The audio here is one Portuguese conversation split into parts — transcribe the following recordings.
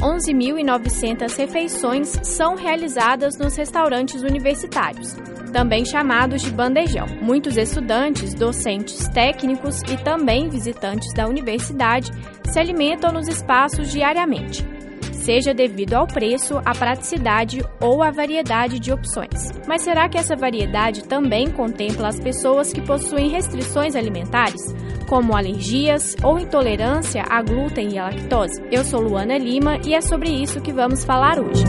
11.900 refeições são realizadas nos restaurantes universitários, também chamados de bandejão. Muitos estudantes, docentes, técnicos e também visitantes da universidade se alimentam nos espaços diariamente seja devido ao preço, à praticidade ou à variedade de opções. Mas será que essa variedade também contempla as pessoas que possuem restrições alimentares, como alergias ou intolerância a glúten e a lactose? Eu sou Luana Lima e é sobre isso que vamos falar hoje.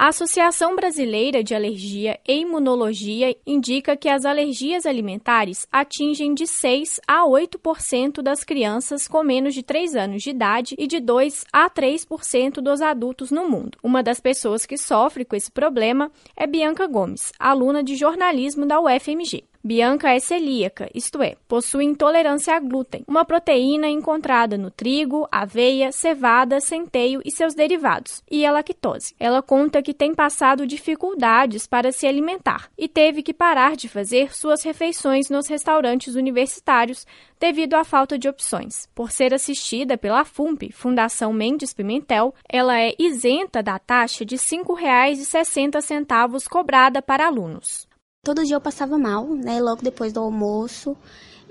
A Associação Brasileira de Alergia e Imunologia indica que as alergias alimentares atingem de 6 a 8% das crianças com menos de 3 anos de idade e de 2 a 3% dos adultos no mundo. Uma das pessoas que sofre com esse problema é Bianca Gomes, aluna de jornalismo da UFMG. Bianca é celíaca, isto é, possui intolerância a glúten, uma proteína encontrada no trigo, aveia, cevada, centeio e seus derivados, e a lactose. Ela conta que tem passado dificuldades para se alimentar e teve que parar de fazer suas refeições nos restaurantes universitários devido à falta de opções. Por ser assistida pela FUMP, Fundação Mendes Pimentel, ela é isenta da taxa de R$ 5,60 cobrada para alunos. Todo dia eu passava mal, né? Logo depois do almoço.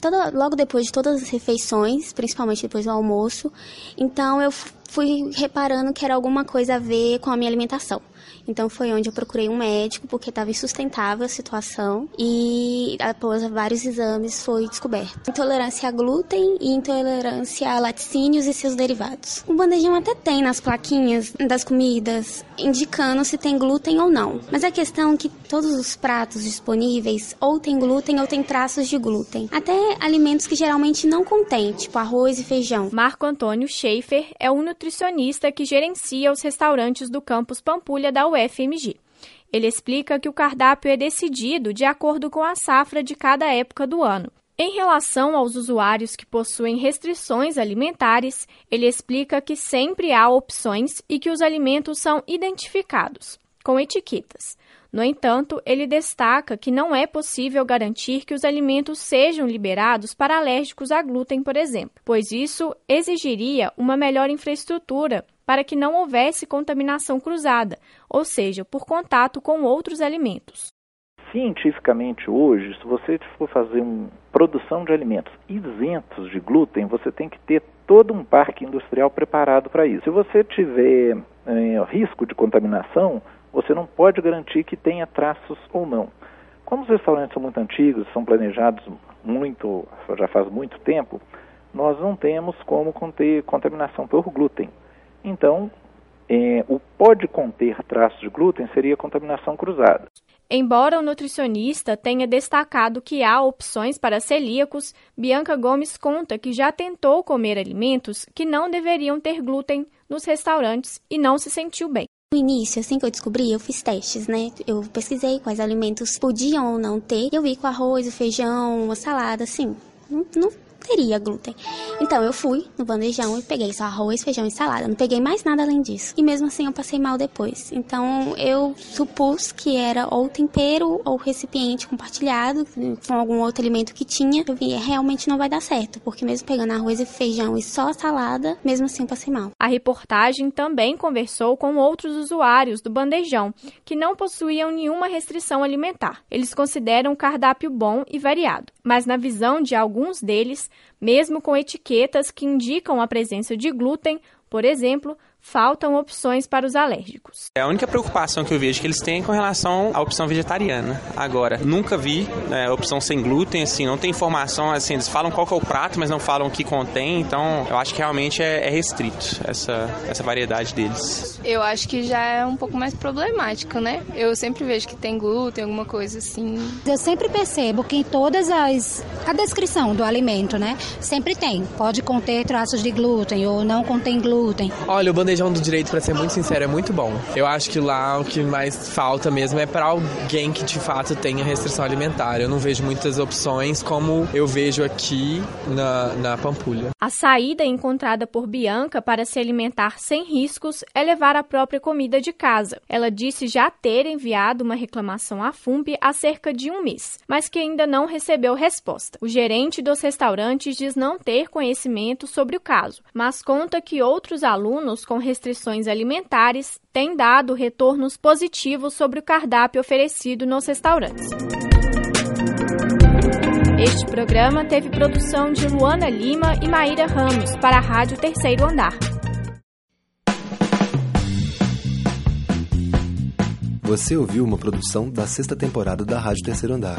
Toda, logo depois de todas as refeições, principalmente depois do almoço. Então eu fui reparando que era alguma coisa a ver com a minha alimentação. Então foi onde eu procurei um médico porque estava insustentável a situação e após vários exames foi descoberto intolerância a glúten e intolerância a laticínios e seus derivados. O bandejão até tem nas plaquinhas das comidas indicando se tem glúten ou não, mas a questão é que todos os pratos disponíveis ou tem glúten ou tem traços de glúten. Até alimentos que geralmente não contém, tipo arroz e feijão. Marco Antônio Schaefer é um nutricionista que gerencia os restaurantes do campus Pampulha da UFMG. Ele explica que o cardápio é decidido de acordo com a safra de cada época do ano. Em relação aos usuários que possuem restrições alimentares, ele explica que sempre há opções e que os alimentos são identificados, com etiquetas. No entanto, ele destaca que não é possível garantir que os alimentos sejam liberados para alérgicos a glúten, por exemplo, pois isso exigiria uma melhor infraestrutura para que não houvesse contaminação cruzada, ou seja, por contato com outros alimentos. Cientificamente, hoje, se você for fazer uma produção de alimentos isentos de glúten, você tem que ter todo um parque industrial preparado para isso. Se você tiver é, risco de contaminação, você não pode garantir que tenha traços ou não. Como os restaurantes são muito antigos, são planejados muito, já faz muito tempo, nós não temos como conter contaminação por glúten. Então, é, o pode conter traços de glúten seria contaminação cruzada. Embora o nutricionista tenha destacado que há opções para celíacos, Bianca Gomes conta que já tentou comer alimentos que não deveriam ter glúten nos restaurantes e não se sentiu bem. No início, assim que eu descobri, eu fiz testes, né? Eu pesquisei quais alimentos podiam ou não ter. Eu vi com arroz, feijão, uma salada, assim. Não, não teria glúten. Então eu fui no bandejão e peguei só arroz, feijão e salada. Não peguei mais nada além disso. E mesmo assim eu passei mal depois. Então eu supus que era ou tempero ou recipiente compartilhado com algum outro alimento que tinha. Eu vi, realmente não vai dar certo, porque mesmo pegando arroz e feijão e só salada, mesmo assim eu passei mal. A reportagem também conversou com outros usuários do bandejão que não possuíam nenhuma restrição alimentar. Eles consideram o cardápio bom e variado, mas na visão de alguns deles, mesmo com etiquetas que indicam a presença de glúten, por exemplo, faltam opções para os alérgicos. É a única preocupação que eu vejo que eles têm com relação à opção vegetariana. Agora, nunca vi né, opção sem glúten, assim, não tem informação, assim, eles falam qual é o prato, mas não falam o que contém, então eu acho que realmente é, é restrito essa, essa variedade deles. Eu acho que já é um pouco mais problemático, né? Eu sempre vejo que tem glúten, alguma coisa assim. Eu sempre percebo que em todas as. a descrição do alimento, né? Sempre tem. Pode conter traços de glúten ou não contém glúten. Olha, o bandejão do direito, para ser muito sincero, é muito bom. Eu acho que lá o que mais falta mesmo é para alguém que de fato tenha restrição alimentar. Eu não vejo muitas opções como eu vejo aqui na, na Pampulha. A saída encontrada por Bianca para se alimentar sem riscos é levar a própria comida de casa. Ela disse já ter enviado uma reclamação à FUMP há cerca de um mês, mas que ainda não recebeu resposta. O gerente dos restaurantes diz não ter conhecimento sobre o caso, mas conta que outros alunos com restrições alimentares têm dado retornos positivos sobre o cardápio oferecido nos restaurantes. Este programa teve produção de Luana Lima e Maíra Ramos para a Rádio Terceiro Andar. Você ouviu uma produção da sexta temporada da Rádio Terceiro Andar.